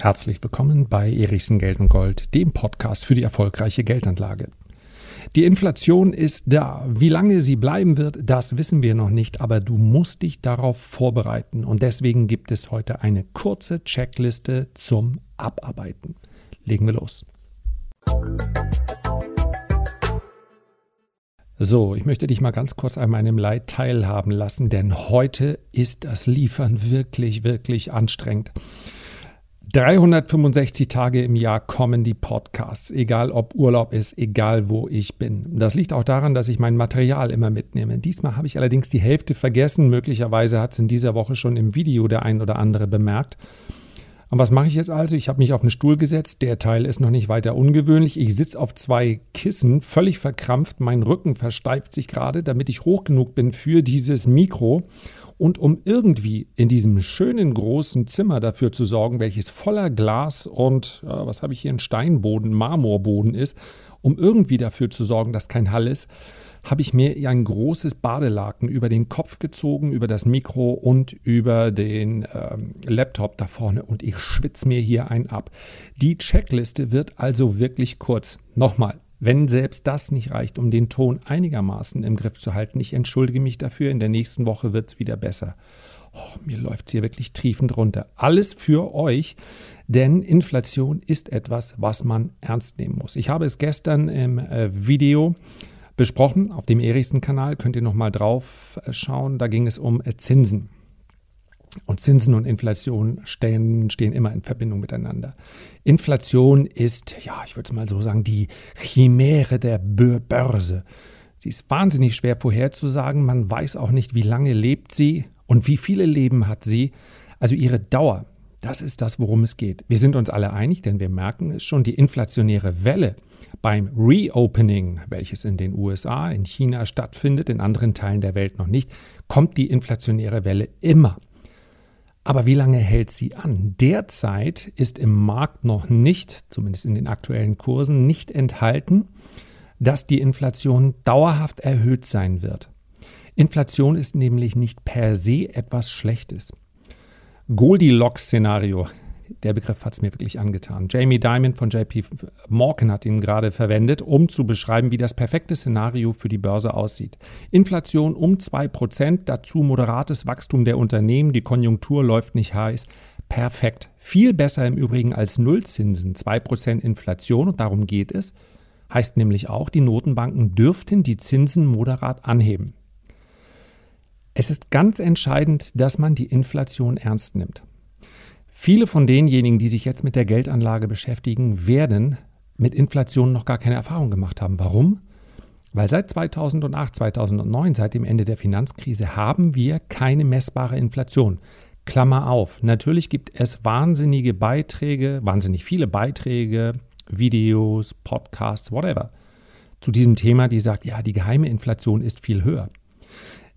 Herzlich willkommen bei Erichsen Geld und Gold, dem Podcast für die erfolgreiche Geldanlage. Die Inflation ist da. Wie lange sie bleiben wird, das wissen wir noch nicht, aber du musst dich darauf vorbereiten. Und deswegen gibt es heute eine kurze Checkliste zum Abarbeiten. Legen wir los. So, ich möchte dich mal ganz kurz an meinem Leid teilhaben lassen, denn heute ist das Liefern wirklich, wirklich anstrengend. 365 Tage im Jahr kommen die Podcasts, egal ob Urlaub ist, egal wo ich bin. Das liegt auch daran, dass ich mein Material immer mitnehme. Diesmal habe ich allerdings die Hälfte vergessen. Möglicherweise hat es in dieser Woche schon im Video der ein oder andere bemerkt. Und was mache ich jetzt also? Ich habe mich auf einen Stuhl gesetzt. Der Teil ist noch nicht weiter ungewöhnlich. Ich sitze auf zwei Kissen, völlig verkrampft. Mein Rücken versteift sich gerade, damit ich hoch genug bin für dieses Mikro. Und um irgendwie in diesem schönen großen Zimmer dafür zu sorgen, welches voller Glas und, äh, was habe ich hier, ein Steinboden, Marmorboden ist, um irgendwie dafür zu sorgen, dass kein Hall ist, habe ich mir ein großes Badelaken über den Kopf gezogen, über das Mikro und über den ähm, Laptop da vorne und ich schwitze mir hier ein ab. Die Checkliste wird also wirklich kurz. Nochmal, wenn selbst das nicht reicht, um den Ton einigermaßen im Griff zu halten, ich entschuldige mich dafür, in der nächsten Woche wird es wieder besser. Oh, mir läuft es hier wirklich triefend runter. Alles für euch, denn Inflation ist etwas, was man ernst nehmen muss. Ich habe es gestern im äh, Video besprochen auf dem Erichsen-Kanal, könnt ihr nochmal drauf äh, schauen. Da ging es um äh, Zinsen. Und Zinsen und Inflation stehen, stehen immer in Verbindung miteinander. Inflation ist, ja, ich würde es mal so sagen, die Chimäre der Börse. Sie ist wahnsinnig schwer vorherzusagen. Man weiß auch nicht, wie lange lebt sie und wie viele Leben hat sie. Also ihre Dauer, das ist das, worum es geht. Wir sind uns alle einig, denn wir merken es schon, die inflationäre Welle beim Reopening, welches in den USA, in China stattfindet, in anderen Teilen der Welt noch nicht, kommt die inflationäre Welle immer. Aber wie lange hält sie an? Derzeit ist im Markt noch nicht, zumindest in den aktuellen Kursen, nicht enthalten, dass die Inflation dauerhaft erhöht sein wird. Inflation ist nämlich nicht per se etwas Schlechtes. Goldilocks-Szenario, der Begriff hat es mir wirklich angetan. Jamie Dimon von JP Morgan hat ihn gerade verwendet, um zu beschreiben, wie das perfekte Szenario für die Börse aussieht. Inflation um 2%, dazu moderates Wachstum der Unternehmen, die Konjunktur läuft nicht heiß. Perfekt. Viel besser im Übrigen als Nullzinsen. 2% Inflation und darum geht es. Heißt nämlich auch, die Notenbanken dürften die Zinsen moderat anheben. Es ist ganz entscheidend, dass man die Inflation ernst nimmt. Viele von denjenigen, die sich jetzt mit der Geldanlage beschäftigen, werden mit Inflation noch gar keine Erfahrung gemacht haben. Warum? Weil seit 2008, 2009, seit dem Ende der Finanzkrise, haben wir keine messbare Inflation. Klammer auf. Natürlich gibt es wahnsinnige Beiträge, wahnsinnig viele Beiträge, Videos, Podcasts, whatever, zu diesem Thema, die sagt, ja, die geheime Inflation ist viel höher.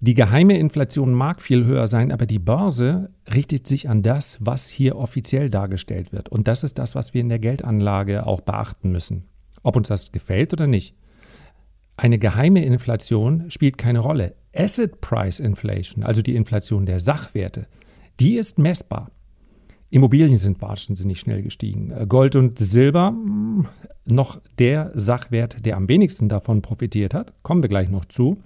Die geheime Inflation mag viel höher sein, aber die Börse richtet sich an das, was hier offiziell dargestellt wird. Und das ist das, was wir in der Geldanlage auch beachten müssen. Ob uns das gefällt oder nicht. Eine geheime Inflation spielt keine Rolle. Asset Price Inflation, also die Inflation der Sachwerte, die ist messbar. Immobilien sind wahnsinnig schnell gestiegen. Gold und Silber, hm, noch der Sachwert, der am wenigsten davon profitiert hat, kommen wir gleich noch zu.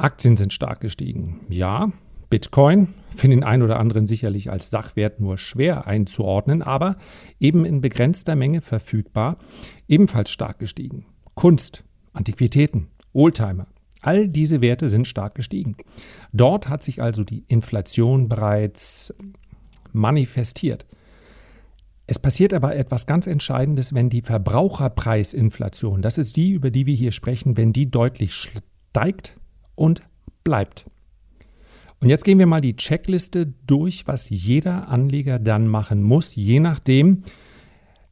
Aktien sind stark gestiegen. Ja, Bitcoin für den einen oder anderen sicherlich als Sachwert nur schwer einzuordnen, aber eben in begrenzter Menge verfügbar, ebenfalls stark gestiegen. Kunst, Antiquitäten, Oldtimer, all diese Werte sind stark gestiegen. Dort hat sich also die Inflation bereits manifestiert. Es passiert aber etwas ganz Entscheidendes, wenn die Verbraucherpreisinflation, das ist die, über die wir hier sprechen, wenn die deutlich steigt, und bleibt. Und jetzt gehen wir mal die Checkliste durch, was jeder Anleger dann machen muss, je nachdem,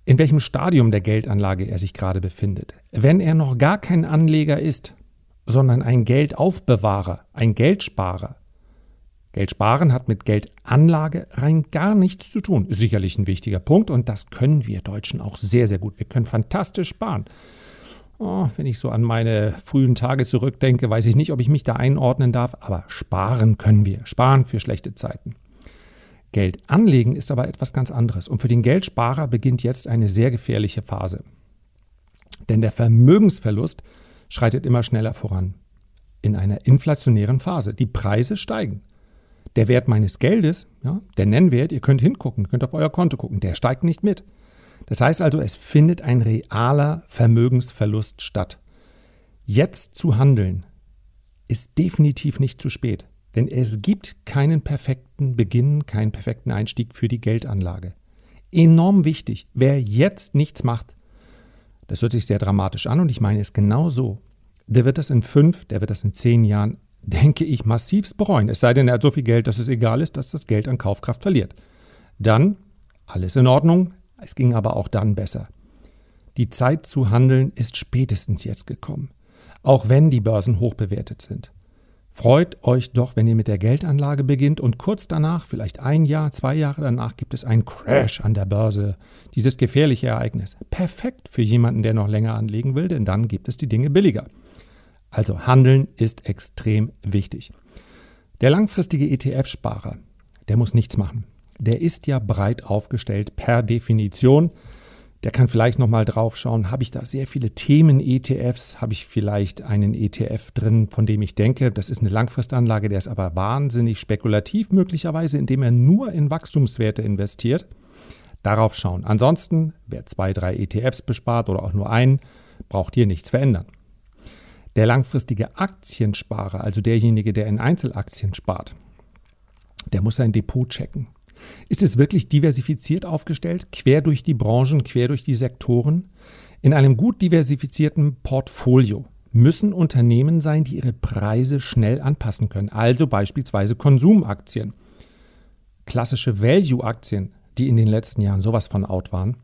in welchem Stadium der Geldanlage er sich gerade befindet. Wenn er noch gar kein Anleger ist, sondern ein Geldaufbewahrer, ein Geldsparer. Geld sparen hat mit Geldanlage rein gar nichts zu tun. Sicherlich ein wichtiger Punkt und das können wir Deutschen auch sehr, sehr gut. Wir können fantastisch sparen. Oh, wenn ich so an meine frühen Tage zurückdenke, weiß ich nicht, ob ich mich da einordnen darf, aber sparen können wir. Sparen für schlechte Zeiten. Geld anlegen ist aber etwas ganz anderes. Und für den Geldsparer beginnt jetzt eine sehr gefährliche Phase. Denn der Vermögensverlust schreitet immer schneller voran. In einer inflationären Phase. Die Preise steigen. Der Wert meines Geldes, ja, der Nennwert, ihr könnt hingucken, könnt auf euer Konto gucken, der steigt nicht mit. Das heißt also, es findet ein realer Vermögensverlust statt. Jetzt zu handeln ist definitiv nicht zu spät, denn es gibt keinen perfekten Beginn, keinen perfekten Einstieg für die Geldanlage. Enorm wichtig, wer jetzt nichts macht, das hört sich sehr dramatisch an und ich meine es genau so, der wird das in fünf, der wird das in zehn Jahren, denke ich, massivst bereuen. Es sei denn, er hat so viel Geld, dass es egal ist, dass das Geld an Kaufkraft verliert. Dann alles in Ordnung, es ging aber auch dann besser. Die Zeit zu handeln ist spätestens jetzt gekommen auch wenn die Börsen hoch bewertet sind. Freut euch doch, wenn ihr mit der Geldanlage beginnt und kurz danach, vielleicht ein Jahr, zwei Jahre danach, gibt es einen Crash an der Börse. Dieses gefährliche Ereignis. Perfekt für jemanden, der noch länger anlegen will, denn dann gibt es die Dinge billiger. Also Handeln ist extrem wichtig. Der langfristige ETF-Sparer, der muss nichts machen. Der ist ja breit aufgestellt per Definition der kann vielleicht nochmal drauf schauen, habe ich da sehr viele Themen-ETFs, habe ich vielleicht einen ETF drin, von dem ich denke, das ist eine Langfristanlage, der ist aber wahnsinnig spekulativ, möglicherweise, indem er nur in Wachstumswerte investiert. Darauf schauen. Ansonsten, wer zwei, drei ETFs bespart oder auch nur einen, braucht hier nichts verändern. Der langfristige Aktiensparer, also derjenige, der in Einzelaktien spart, der muss sein Depot checken. Ist es wirklich diversifiziert aufgestellt, quer durch die Branchen, quer durch die Sektoren? In einem gut diversifizierten Portfolio müssen Unternehmen sein, die ihre Preise schnell anpassen können, also beispielsweise Konsumaktien. Klassische Value-Aktien, die in den letzten Jahren sowas von out waren,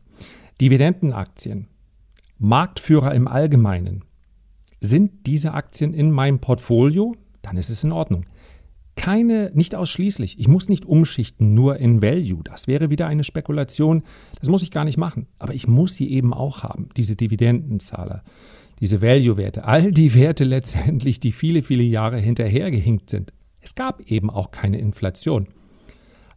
Dividendenaktien, Marktführer im Allgemeinen. Sind diese Aktien in meinem Portfolio? Dann ist es in Ordnung keine, nicht ausschließlich. Ich muss nicht umschichten nur in Value. Das wäre wieder eine Spekulation. Das muss ich gar nicht machen. Aber ich muss sie eben auch haben, diese Dividendenzahler, diese Value-Werte, all die Werte letztendlich, die viele, viele Jahre hinterhergehinkt sind. Es gab eben auch keine Inflation.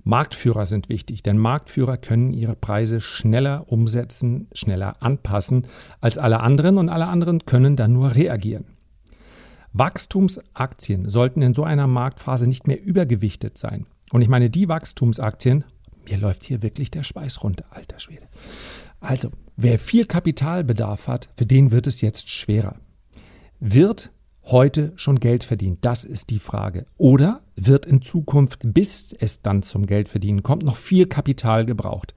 Marktführer sind wichtig, denn Marktführer können ihre Preise schneller umsetzen, schneller anpassen als alle anderen und alle anderen können dann nur reagieren. Wachstumsaktien sollten in so einer Marktphase nicht mehr übergewichtet sein. Und ich meine, die Wachstumsaktien, mir läuft hier wirklich der Schweiß runter, alter Schwede. Also, wer viel Kapitalbedarf hat, für den wird es jetzt schwerer. Wird heute schon Geld verdient? Das ist die Frage. Oder wird in Zukunft, bis es dann zum Geldverdienen kommt, noch viel Kapital gebraucht?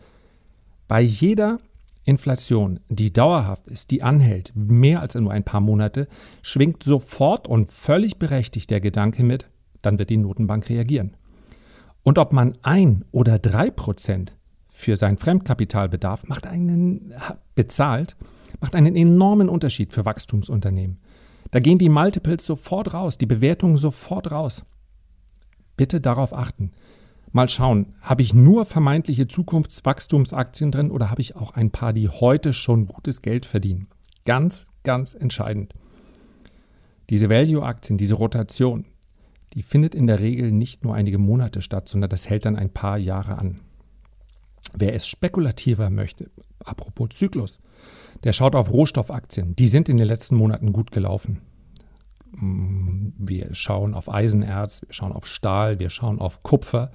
Bei jeder Inflation, die dauerhaft ist, die anhält, mehr als nur ein paar Monate, schwingt sofort und völlig berechtigt der Gedanke mit, dann wird die Notenbank reagieren. Und ob man ein oder drei Prozent für sein Fremdkapitalbedarf macht einen bezahlt, macht einen enormen Unterschied für Wachstumsunternehmen. Da gehen die Multiples sofort raus, die Bewertungen sofort raus. Bitte darauf achten. Mal schauen, habe ich nur vermeintliche Zukunftswachstumsaktien drin oder habe ich auch ein paar, die heute schon gutes Geld verdienen? Ganz, ganz entscheidend. Diese Value-Aktien, diese Rotation, die findet in der Regel nicht nur einige Monate statt, sondern das hält dann ein paar Jahre an. Wer es spekulativer möchte, apropos Zyklus, der schaut auf Rohstoffaktien. Die sind in den letzten Monaten gut gelaufen. Mm, wir schauen auf Eisenerz, wir schauen auf Stahl, wir schauen auf Kupfer.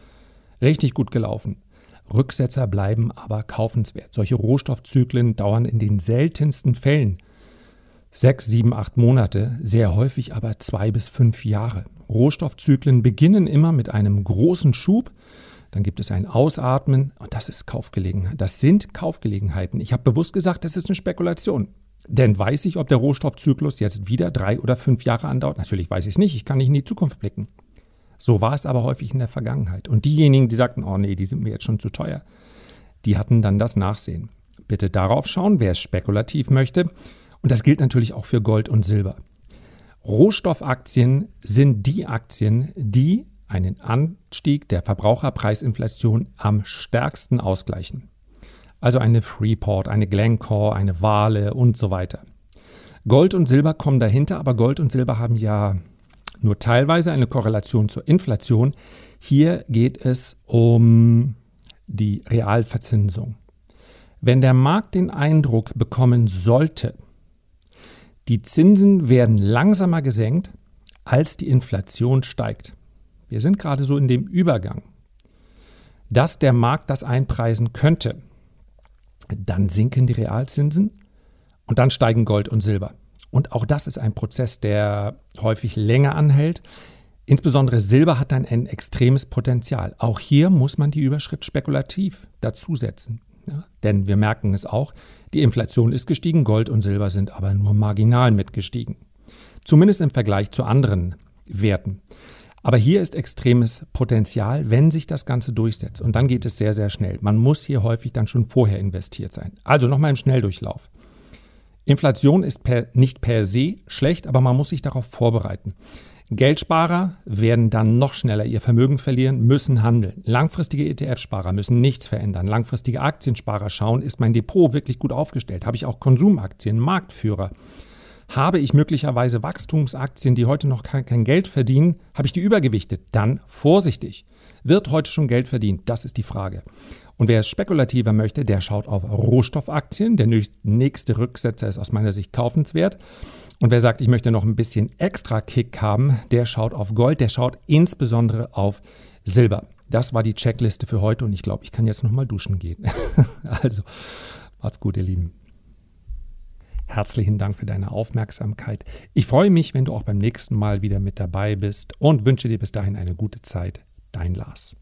Richtig gut gelaufen. Rücksetzer bleiben aber kaufenswert. Solche Rohstoffzyklen dauern in den seltensten Fällen sechs, sieben, acht Monate, sehr häufig aber zwei bis fünf Jahre. Rohstoffzyklen beginnen immer mit einem großen Schub, dann gibt es ein Ausatmen und das ist Kaufgelegenheit. Das sind Kaufgelegenheiten. Ich habe bewusst gesagt, das ist eine Spekulation. Denn weiß ich, ob der Rohstoffzyklus jetzt wieder drei oder fünf Jahre andauert? Natürlich weiß ich es nicht. Ich kann nicht in die Zukunft blicken. So war es aber häufig in der Vergangenheit. Und diejenigen, die sagten, oh nee, die sind mir jetzt schon zu teuer, die hatten dann das Nachsehen. Bitte darauf schauen, wer es spekulativ möchte. Und das gilt natürlich auch für Gold und Silber. Rohstoffaktien sind die Aktien, die einen Anstieg der Verbraucherpreisinflation am stärksten ausgleichen. Also eine Freeport, eine Glencore, eine Wale und so weiter. Gold und Silber kommen dahinter, aber Gold und Silber haben ja nur teilweise eine Korrelation zur Inflation. Hier geht es um die Realverzinsung. Wenn der Markt den Eindruck bekommen sollte, die Zinsen werden langsamer gesenkt, als die Inflation steigt. Wir sind gerade so in dem Übergang, dass der Markt das einpreisen könnte. Dann sinken die Realzinsen und dann steigen Gold und Silber. Und auch das ist ein Prozess, der häufig länger anhält. Insbesondere Silber hat dann ein extremes Potenzial. Auch hier muss man die Überschrift spekulativ dazusetzen. Ja, denn wir merken es auch, die Inflation ist gestiegen, Gold und Silber sind aber nur marginal mitgestiegen. Zumindest im Vergleich zu anderen Werten. Aber hier ist extremes Potenzial, wenn sich das Ganze durchsetzt. Und dann geht es sehr, sehr schnell. Man muss hier häufig dann schon vorher investiert sein. Also nochmal im Schnelldurchlauf. Inflation ist per, nicht per se schlecht, aber man muss sich darauf vorbereiten. Geldsparer werden dann noch schneller ihr Vermögen verlieren, müssen handeln. Langfristige ETF-Sparer müssen nichts verändern. Langfristige Aktiensparer schauen, ist mein Depot wirklich gut aufgestellt? Habe ich auch Konsumaktien, Marktführer? Habe ich möglicherweise Wachstumsaktien, die heute noch kein, kein Geld verdienen? Habe ich die übergewichtet? Dann vorsichtig. Wird heute schon Geld verdient? Das ist die Frage. Und wer es spekulativer möchte, der schaut auf Rohstoffaktien. Der nächste Rücksetzer ist aus meiner Sicht kaufenswert. Und wer sagt, ich möchte noch ein bisschen extra Kick haben, der schaut auf Gold, der schaut insbesondere auf Silber. Das war die Checkliste für heute und ich glaube, ich kann jetzt noch mal duschen gehen. also, macht's gut, ihr Lieben. Herzlichen Dank für deine Aufmerksamkeit. Ich freue mich, wenn du auch beim nächsten Mal wieder mit dabei bist und wünsche dir bis dahin eine gute Zeit. Dein Lars.